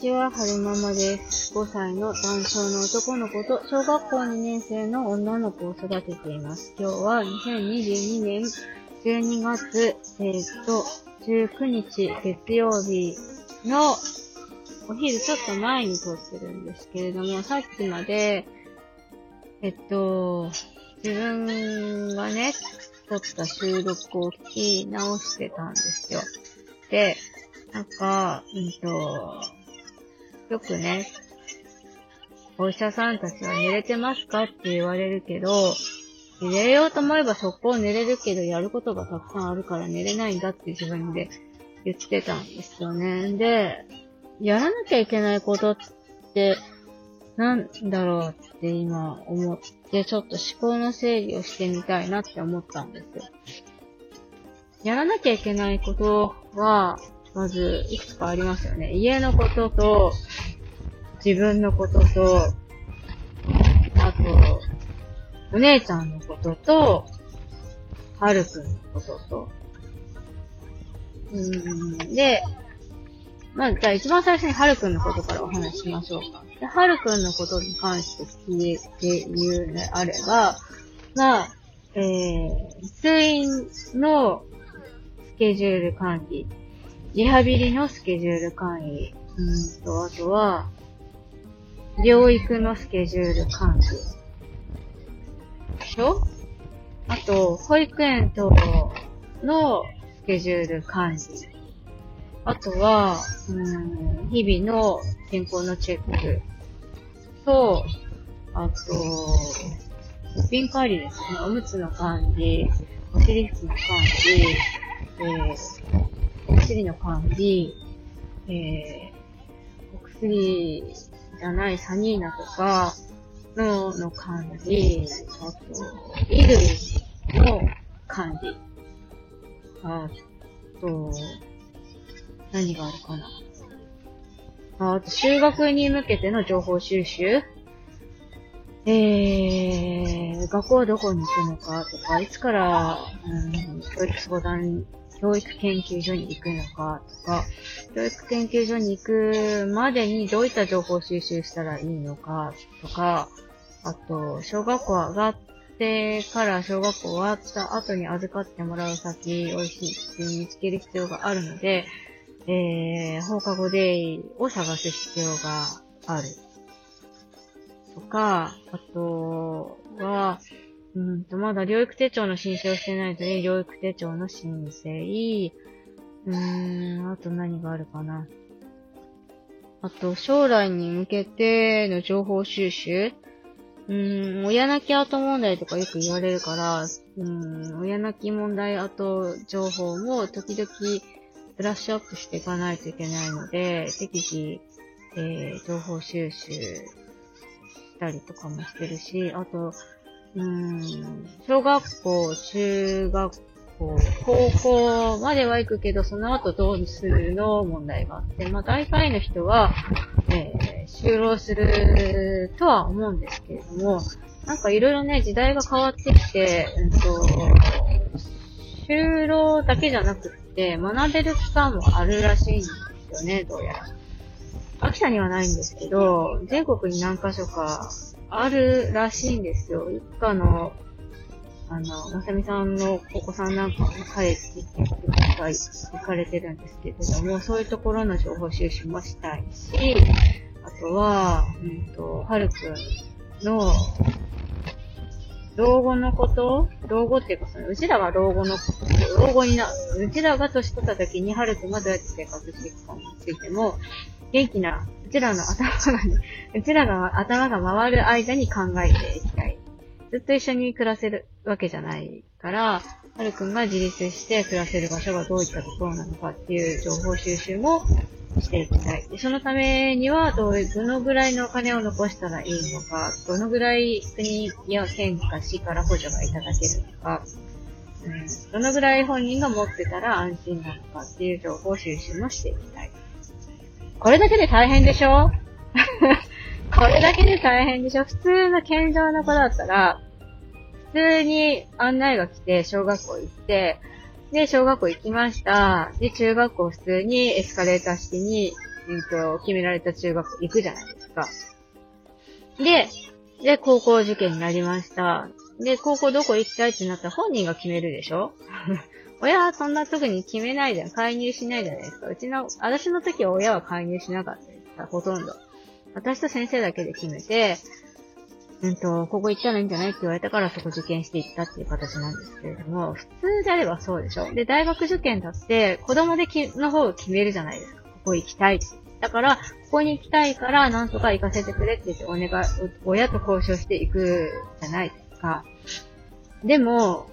ちは、はるままです。5歳の男性の男の子と小学校2年生の女の子を育てています。今日は2022年12月、えーっと、19日月曜日のお昼ちょっと前に撮ってるんですけれども、さっきまで、えっと、自分がね、撮った収録を聞き直してたんですよ。で、なんか、うんと、よくね、お医者さんたちは寝れてますかって言われるけど、寝れようと思えば速攻寝れるけど、やることがたくさんあるから寝れないんだって自分で言ってたんですよね。で、やらなきゃいけないことって、なんだろうって今思って、ちょっと思考の整理をしてみたいなって思ったんですよ。やらなきゃいけないことは、まず、いくつかありますよね。家のことと、自分のことと、あと、お姉ちゃんのことと、はるくんのことと。うん、で、まあ、じゃあ一番最初にはるくんのことからお話ししましょうか。で、はるくんのことに関して聞いて言うのであれば、まあ、えー、通院のスケジュール管理、リハビリのスケジュール管理、うんと、あとは、療育のスケジュール管理。でしょ？あと、保育園等のスケジュール管理。あとは、うん、日々の健康のチェックと、あと、物品管理ですね。おむつの管理、お尻拭きの管理、えー、お薬の管理、えー、お薬じゃないサニーナとかの、の管理、あと、衣類の管理、あと、何があるかな。ああと、修学に向けての情報収集えー、学校はどこに行くのかとか、いつから、うん、教育相談、教育研究所に行くのかとか、教育研究所に行くまでにどういった情報収集したらいいのかとか、あと、小学校上がってから小学校終わった後に預かってもらう先、美味しいって見つける必要があるので、えー、放課後デイを探す必要がある。とか、あとは、うんと、まだ療育手帳の申請をしてないので、療育手帳の申請、うーん、あと何があるかな。あと、将来に向けての情報収集うーん、親泣き後問題とかよく言われるから、うーん、親泣き問題後情報も時々ブラッシュアップしていかないといけないので、適時、えー、情報収集したりとかもしてるし、あと、うん、小学校、中学校、高校までは行くけど、その後どうするの？問題があって、まあ大体の人は、えー、就労するとは思うんですけれども、なんかいろいろね、時代が変わってきて、うんと、就労だけじゃなくって、学べる期間もあるらしいんですよね、どうやら。秋田にはないんですけど、全国に何箇所かあるらしいんですよ。一家の、あの、まさみさんのお子さんなんかも彼って言って行かれてるんですけれども、そういうところの情報収集もしたいし、あとは、うんと、はるくんの、老後のこと老後っていうか、その、うちらが老後のこと、老後にな、うちらが年取った時に、はるくんがどうやって生活していくかについても、元気な、うちらの頭がね、うちらが頭が回る間に考えていきたい。ずっと一緒に暮らせるわけじゃないから、はるくんが自立して暮らせる場所がどういったところなのかっていう情報収集もしていきたい。でそのためにはどう、どのぐらいのお金を残したらいいのか、どのぐらい国や県か市から補助がいただけるのか、うん、どのぐらい本人が持ってたら安心なのかっていう情報収集もしていきたい。これだけで大変でしょ？これだけで大変でしょ？普通の健常な子だったら、普通に案内が来て、小学校行って、で、小学校行きました。で、中学校普通にエスカレーター式にうんと、決められた中学校行くじゃないですか。で、で、高校受験になりました。で、高校どこ行きたいってなったら本人が決めるでしょ？親はそんな特に決めないじゃん。介入しないじゃないですか。うちの、私の時は親は介入しなかったですほとんど。私と先生だけで決めて、うんと、ここ行ったらいいんじゃないって言われたからそこ受験していったっていう形なんですけれども、普通であればそうでしょで、大学受験だって、子供でき、の方が決めるじゃないですか。ここ行きたい。だから、ここに行きたいから、なんとか行かせてくれって言ってお願い、親と交渉していくじゃないですか。でも、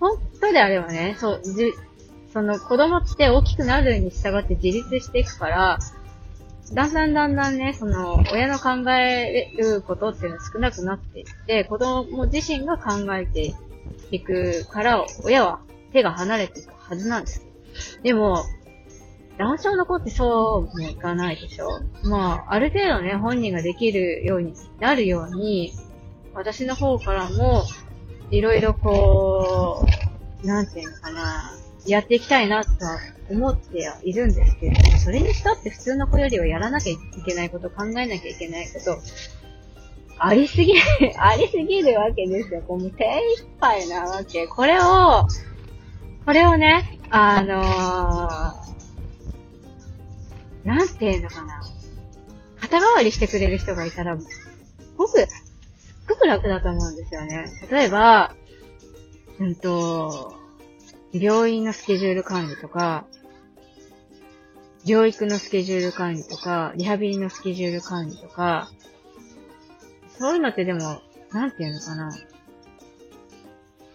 本当であればね、そう、じ、その子供って大きくなるに従って自立していくから、だんだんだんだんね、その、親の考えることっていうのは少なくなっていって、子供自身が考えていくから、親は手が離れていくはずなんです。でも、男性の子ってそうもいかないでしょまあ、ある程度ね、本人ができるようになるように、私の方からも、いろいろこう、なんていうのかな、やっていきたいなとは思っているんですけれども、それにしたって普通の子よりはやらなきゃいけないこと、考えなきゃいけないこと、ありすぎる、ありすぎるわけですよ。こう、手一杯なわけ。これを、これをね、あのー、なんていうのかな。肩代わりしてくれる人がいたら、僕、すっごく楽だと思うんですよね。例えば、うんと、病院のスケジュール管理とか、療育のスケジュール管理とか、リハビリのスケジュール管理とか、そういうのってでも、なんていうのかな。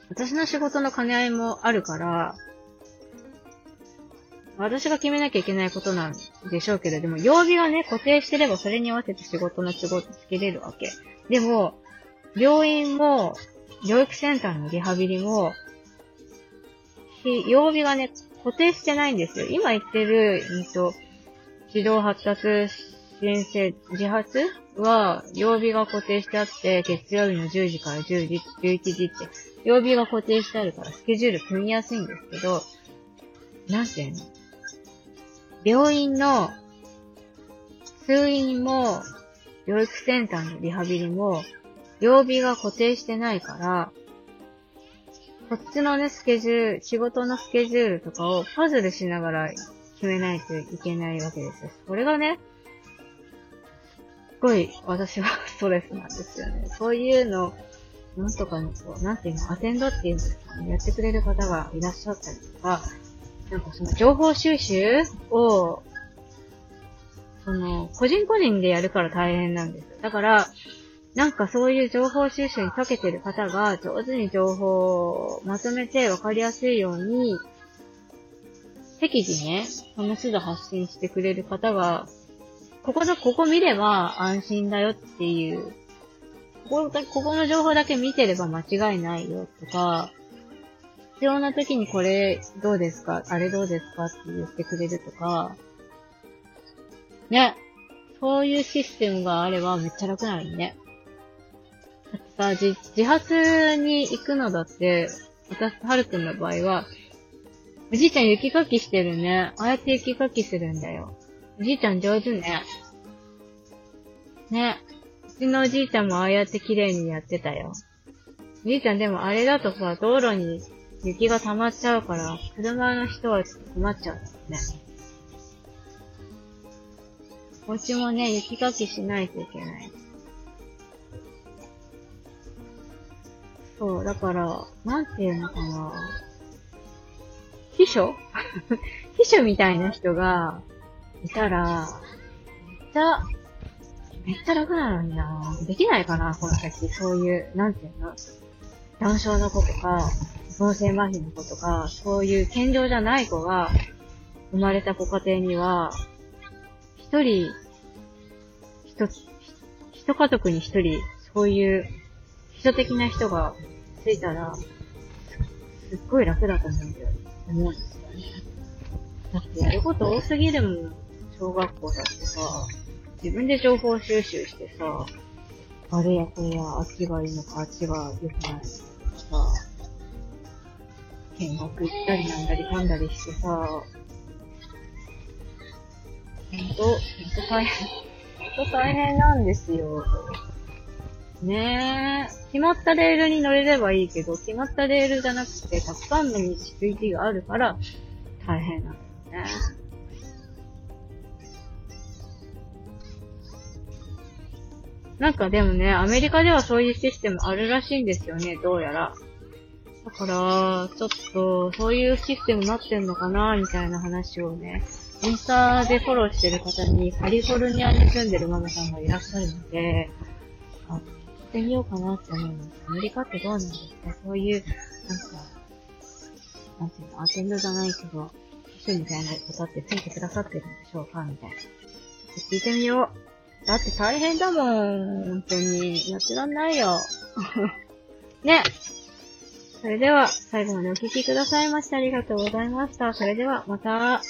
私の仕事の兼ね合いもあるから、私が決めなきゃいけないことなんでしょうけど、でも曜日がね、固定してればそれに合わせて仕事の都合ってつけれるわけ。でも、病院も、療育センターのリハビリも、曜日がね、固定してないんですよ。今言ってる、えっと、指導発達先生、自発は、曜日が固定してあって、月曜日の10時から10時、11時って、曜日が固定してあるから、スケジュール組みやすいんですけど、なんていうの？病院の、通院も、療育センターのリハビリも、曜日が固定してないから、こっちのね、スケジュール、仕事のスケジュールとかをパズルしながら決めないといけないわけですよ。これがね、すごい私はストレスなんですよね。そういうの、なんとかにこう、なんていうの、アテンドっていうんですかね、やってくれる方がいらっしゃったりとか、なんかその情報収集を、その、個人個人でやるから大変なんです。だから、なんかそういう情報収集に長けてる方が上手に情報をまとめて分かりやすいように、適宜ね、その都度発信してくれる方が、ここだ、ここ見れば安心だよっていう、ここここの情報だけ見てれば間違いないよとか、必要な時にこれどうですか？あれどうですかって言ってくれるとか、ね。そういうシステムがあればめっちゃ楽なのにね。さ、自、自発に行くのだって、私とはるくんの場合は、おじいちゃん雪かきしてるね。ああやって雪かきするんだよ。おじいちゃん上手ね。ね。うちのおじいちゃんもああやって綺麗にやってたよ。おじいちゃんでもあれだとさ、道路に雪が溜まっちゃうから、車の人はちょっと困っちゃうんだよね。お家もね、雪かきしないといけない。そう、だから、なんていうのかな。秘書？秘書みたいな人がいたら、めっちゃ、めっちゃ楽なのになできないかな、この先。そういう、なんていうの？男性の子とか、脳性麻痺の子とか、そういう健常じゃない子が生まれたご家庭には、一人、一、一家族に一人、そういう基礎的な人がついたら、すっごい楽だと思うんだよ。思うんですよね。だってやること多すぎるもん。小学校だってさ、自分で情報収集してさ、あれやこれや、あっちがいいのか、あっちが良くないのかさ、見学行ったりなんだりかんだりしてさ、ほんと、ほんと大変。ほんと大変なんですよ。ねえ。決まったレールに乗れればいいけど、決まったレールじゃなくて、たくさんの道筋があるから、大変なんだよね。なんかでもね、アメリカではそういうシステムあるらしいんですよね、どうやら。だから、ちょっと、そういうシステムになってんのかな、みたいな話をね、インスタでフォローしてる方にカリフォルニアに住んでるママさんがいらっしゃるので、あ、ってみようかなって思います。アメリカってどうなんですかそういう、なんか、なんていうの、アテンドじゃないけど、秘書みたいな方ってついてくださってるんでしょうかみたいな。聞いてみよう。だって大変だもん。本当に。やってらんないよ。ね。それでは、最後までお聴きくださいましてありがとうございました。それでは、また。